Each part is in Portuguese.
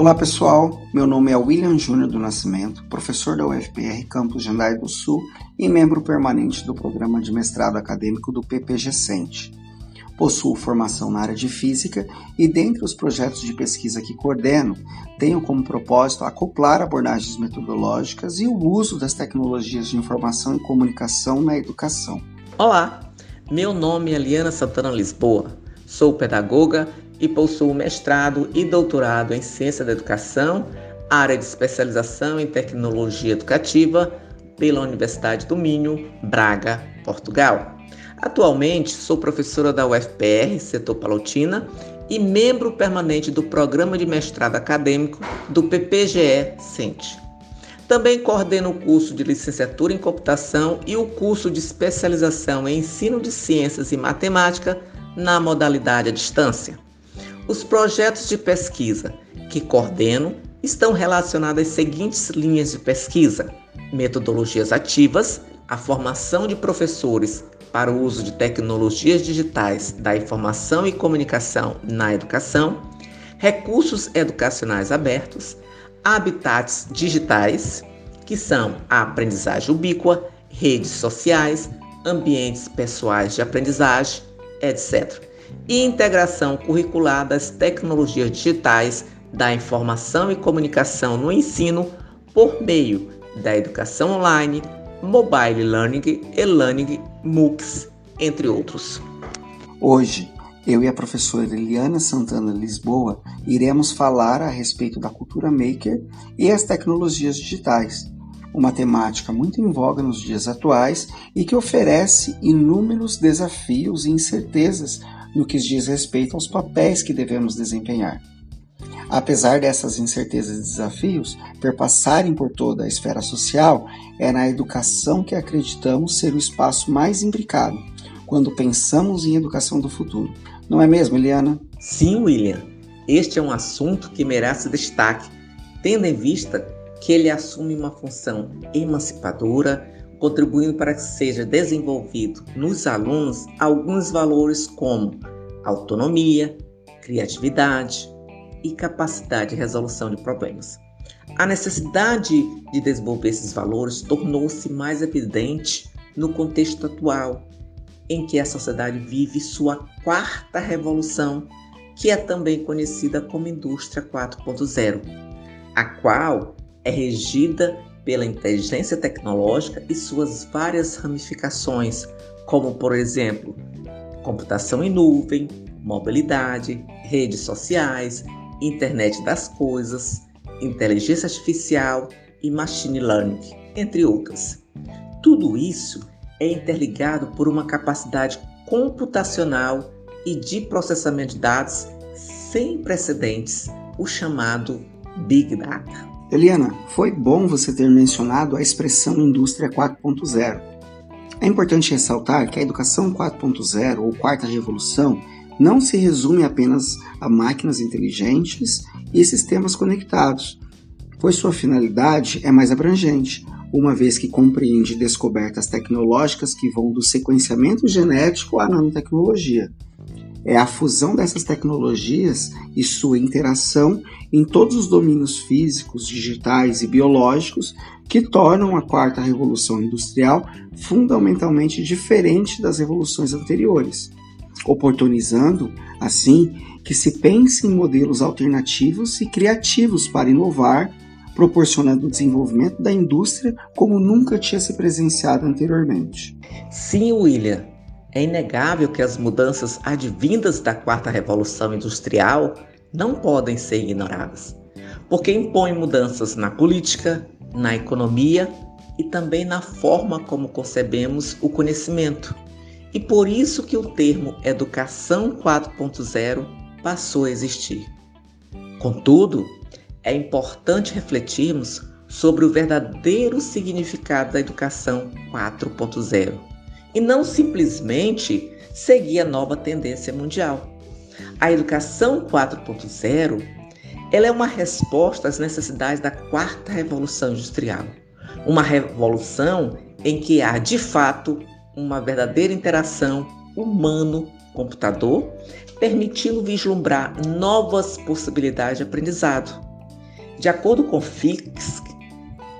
Olá pessoal, meu nome é William Júnior do Nascimento, professor da UFPR Campus Jandai do Sul e membro permanente do programa de mestrado acadêmico do PPG Cente. Possuo formação na área de física e, dentre os projetos de pesquisa que coordeno, tenho como propósito acoplar abordagens metodológicas e o uso das tecnologias de informação e comunicação na educação. Olá, meu nome é Liana Santana Lisboa, sou pedagoga e possuo mestrado e doutorado em Ciência da Educação, área de especialização em Tecnologia Educativa pela Universidade do Minho, Braga, Portugal. Atualmente sou professora da UFPR, setor Palotina, e membro permanente do programa de mestrado acadêmico do PPGE Cente. Também coordeno o curso de licenciatura em computação e o curso de especialização em ensino de ciências e matemática na modalidade à distância. Os projetos de pesquisa que coordeno estão relacionados às seguintes linhas de pesquisa: metodologias ativas, a formação de professores para o uso de tecnologias digitais da informação e comunicação na educação, recursos educacionais abertos, habitats digitais, que são a aprendizagem ubíqua, redes sociais, ambientes pessoais de aprendizagem, etc. E integração curricular das tecnologias digitais da informação e comunicação no ensino por meio da educação online, mobile learning, e-learning, MOOCs, entre outros. Hoje, eu e a professora Eliana Santana Lisboa iremos falar a respeito da cultura maker e as tecnologias digitais, uma temática muito em voga nos dias atuais e que oferece inúmeros desafios e incertezas no que diz respeito aos papéis que devemos desempenhar. Apesar dessas incertezas e desafios perpassarem por toda a esfera social, é na educação que acreditamos ser o espaço mais imbricado quando pensamos em educação do futuro. Não é mesmo, Eliana? Sim, William. Este é um assunto que merece destaque, tendo em vista que ele assume uma função emancipadora, contribuindo para que seja desenvolvido nos alunos alguns valores como autonomia, criatividade, e capacidade de resolução de problemas. A necessidade de desenvolver esses valores tornou-se mais evidente no contexto atual, em que a sociedade vive sua quarta revolução, que é também conhecida como Indústria 4.0, a qual é regida pela inteligência tecnológica e suas várias ramificações, como, por exemplo, computação em nuvem, mobilidade, redes sociais, internet das coisas, inteligência artificial e machine learning, entre outras. Tudo isso é interligado por uma capacidade computacional e de processamento de dados sem precedentes, o chamado Big Data. Eliana, foi bom você ter mencionado a expressão indústria 4.0. É importante ressaltar que a educação 4.0 ou quarta revolução não se resume apenas a máquinas inteligentes e sistemas conectados, pois sua finalidade é mais abrangente, uma vez que compreende descobertas tecnológicas que vão do sequenciamento genético à nanotecnologia. É a fusão dessas tecnologias e sua interação em todos os domínios físicos, digitais e biológicos que tornam a quarta revolução industrial fundamentalmente diferente das revoluções anteriores oportunizando, assim, que se pense em modelos alternativos e criativos para inovar, proporcionando o desenvolvimento da indústria como nunca tinha se presenciado anteriormente. Sim, William. É inegável que as mudanças advindas da quarta revolução industrial não podem ser ignoradas, porque impõem mudanças na política, na economia e também na forma como concebemos o conhecimento. E por isso que o termo Educação 4.0 passou a existir. Contudo, é importante refletirmos sobre o verdadeiro significado da educação 4.0 e não simplesmente seguir a nova tendência mundial. A educação 4.0 ela é uma resposta às necessidades da quarta revolução industrial, uma revolução em que há de fato uma verdadeira interação humano-computador, permitindo vislumbrar novas possibilidades de aprendizado. De acordo com Fix,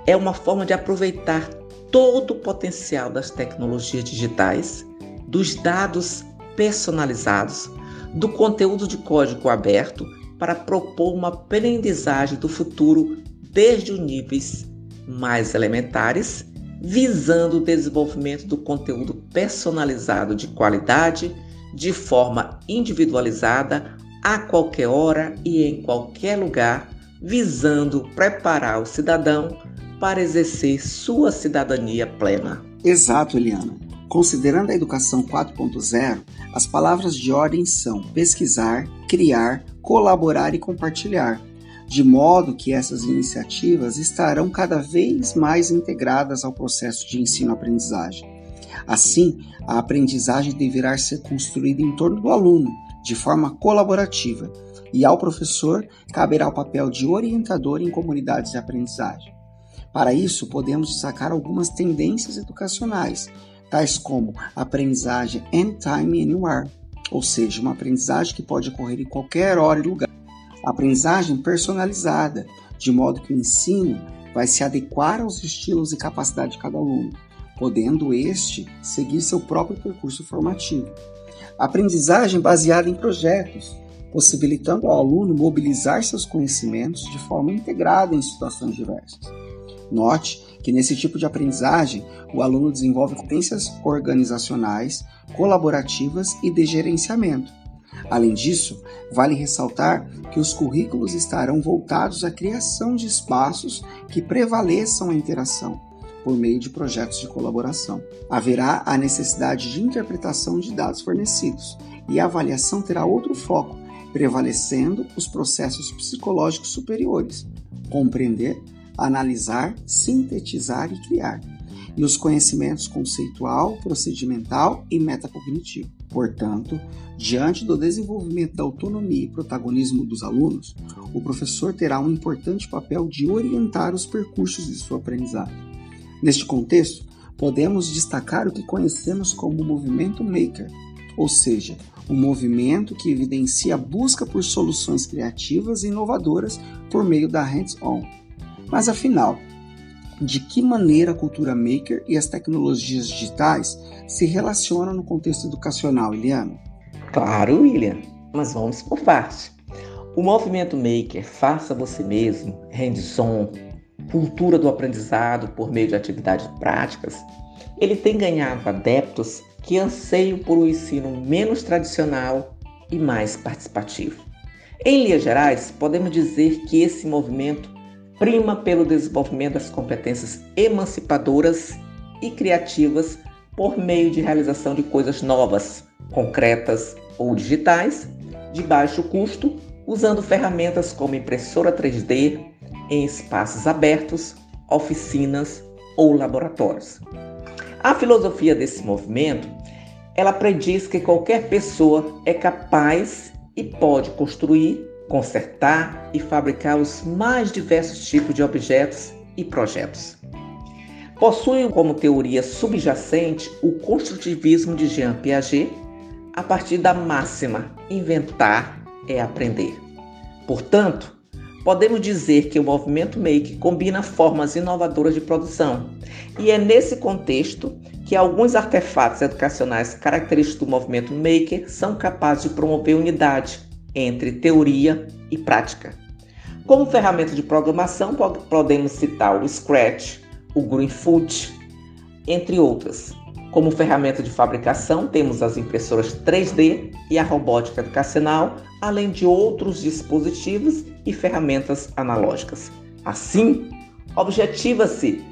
é uma forma de aproveitar todo o potencial das tecnologias digitais, dos dados personalizados, do conteúdo de código aberto para propor uma aprendizagem do futuro desde os níveis mais elementares, visando o desenvolvimento do conteúdo personalizado de qualidade, de forma individualizada, a qualquer hora e em qualquer lugar, visando preparar o cidadão para exercer sua cidadania plena. Exato, Eliana. Considerando a educação 4.0, as palavras de ordem são pesquisar, criar, colaborar e compartilhar, de modo que essas iniciativas estarão cada vez mais integradas ao processo de ensino-aprendizagem. Assim, a aprendizagem deverá ser construída em torno do aluno, de forma colaborativa, e ao professor caberá o papel de orientador em comunidades de aprendizagem. Para isso, podemos destacar algumas tendências educacionais, tais como aprendizagem anytime anywhere, ou seja, uma aprendizagem que pode ocorrer em qualquer hora e lugar. Aprendizagem personalizada, de modo que o ensino vai se adequar aos estilos e capacidade de cada aluno, podendo este seguir seu próprio percurso formativo. Aprendizagem baseada em projetos, possibilitando ao aluno mobilizar seus conhecimentos de forma integrada em situações diversas. Note que nesse tipo de aprendizagem, o aluno desenvolve competências organizacionais, colaborativas e de gerenciamento. Além disso, vale ressaltar que os currículos estarão voltados à criação de espaços que prevaleçam a interação, por meio de projetos de colaboração. Haverá a necessidade de interpretação de dados fornecidos, e a avaliação terá outro foco, prevalecendo os processos psicológicos superiores, compreender analisar, sintetizar e criar, e os conhecimentos conceitual, procedimental e metacognitivo. Portanto, diante do desenvolvimento da autonomia e protagonismo dos alunos, o professor terá um importante papel de orientar os percursos de sua aprendizagem. Neste contexto, podemos destacar o que conhecemos como movimento maker, ou seja, um movimento que evidencia a busca por soluções criativas e inovadoras por meio da hands-on mas afinal, de que maneira a cultura maker e as tecnologias digitais se relacionam no contexto educacional, Eliana? Claro, William, mas vamos por parte. O movimento maker, faça você mesmo, hands-on, cultura do aprendizado por meio de atividades práticas, ele tem ganhado adeptos que anseiam por um ensino menos tradicional e mais participativo. Em linhas gerais, podemos dizer que esse movimento prima pelo desenvolvimento das competências emancipadoras e criativas por meio de realização de coisas novas, concretas ou digitais, de baixo custo, usando ferramentas como impressora 3D em espaços abertos, oficinas ou laboratórios. A filosofia desse movimento, ela prediz que qualquer pessoa é capaz e pode construir consertar e fabricar os mais diversos tipos de objetos e projetos. Possui como teoria subjacente o construtivismo de Jean Piaget, a partir da máxima inventar é aprender. Portanto, podemos dizer que o movimento Make combina formas inovadoras de produção, e é nesse contexto que alguns artefatos educacionais característicos do movimento Maker são capazes de promover unidade, entre teoria e prática. Como ferramenta de programação, podemos citar o Scratch, o Greenfoot, entre outras. Como ferramenta de fabricação, temos as impressoras 3D e a robótica educacional, além de outros dispositivos e ferramentas analógicas. Assim, objetiva-se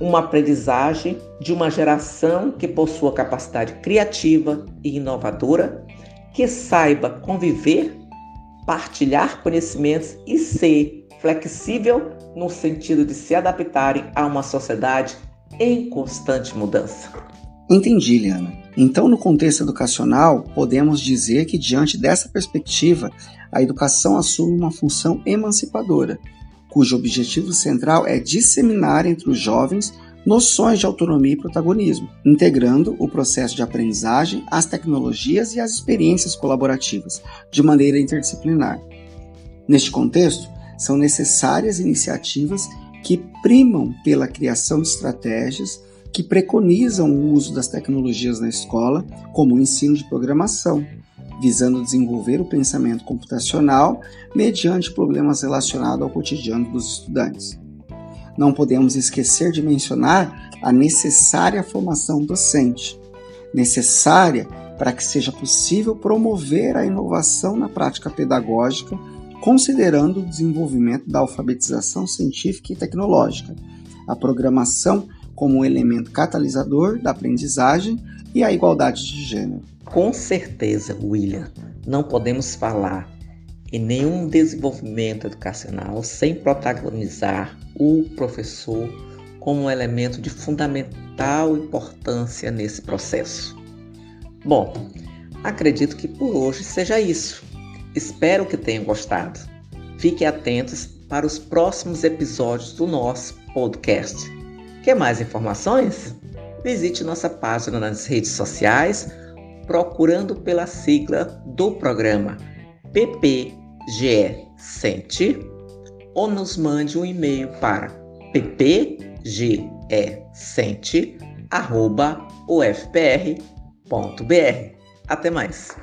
uma aprendizagem de uma geração que possua capacidade criativa e inovadora que saiba conviver, partilhar conhecimentos e ser flexível no sentido de se adaptarem a uma sociedade em constante mudança. Entendi, Liana. Então, no contexto educacional, podemos dizer que, diante dessa perspectiva, a educação assume uma função emancipadora, cujo objetivo central é disseminar entre os jovens noções de autonomia e protagonismo, integrando o processo de aprendizagem às tecnologias e às experiências colaborativas, de maneira interdisciplinar. Neste contexto, São necessárias iniciativas que primam pela criação de estratégias que preconizam o uso das tecnologias na escola, como o ensino de programação, visando desenvolver o pensamento computacional mediante problemas relacionados ao cotidiano dos estudantes. Não podemos esquecer de mencionar a necessária formação docente, necessária para que seja possível promover a inovação na prática pedagógica, considerando o desenvolvimento da alfabetização científica e tecnológica, a programação como elemento catalisador da aprendizagem e a igualdade de gênero. Com certeza, William, não podemos falar em nenhum desenvolvimento educacional sem protagonizar o professor como um elemento de fundamental importância nesse processo. Bom, acredito que por hoje seja isso. Espero que tenham gostado. Fiquem atentos para os próximos episódios do nosso podcast. Quer mais informações? Visite nossa página nas redes sociais procurando pela sigla do programa PPGE Sente ou nos mande um e-mail para ppgesente@ufpr.br. Até mais.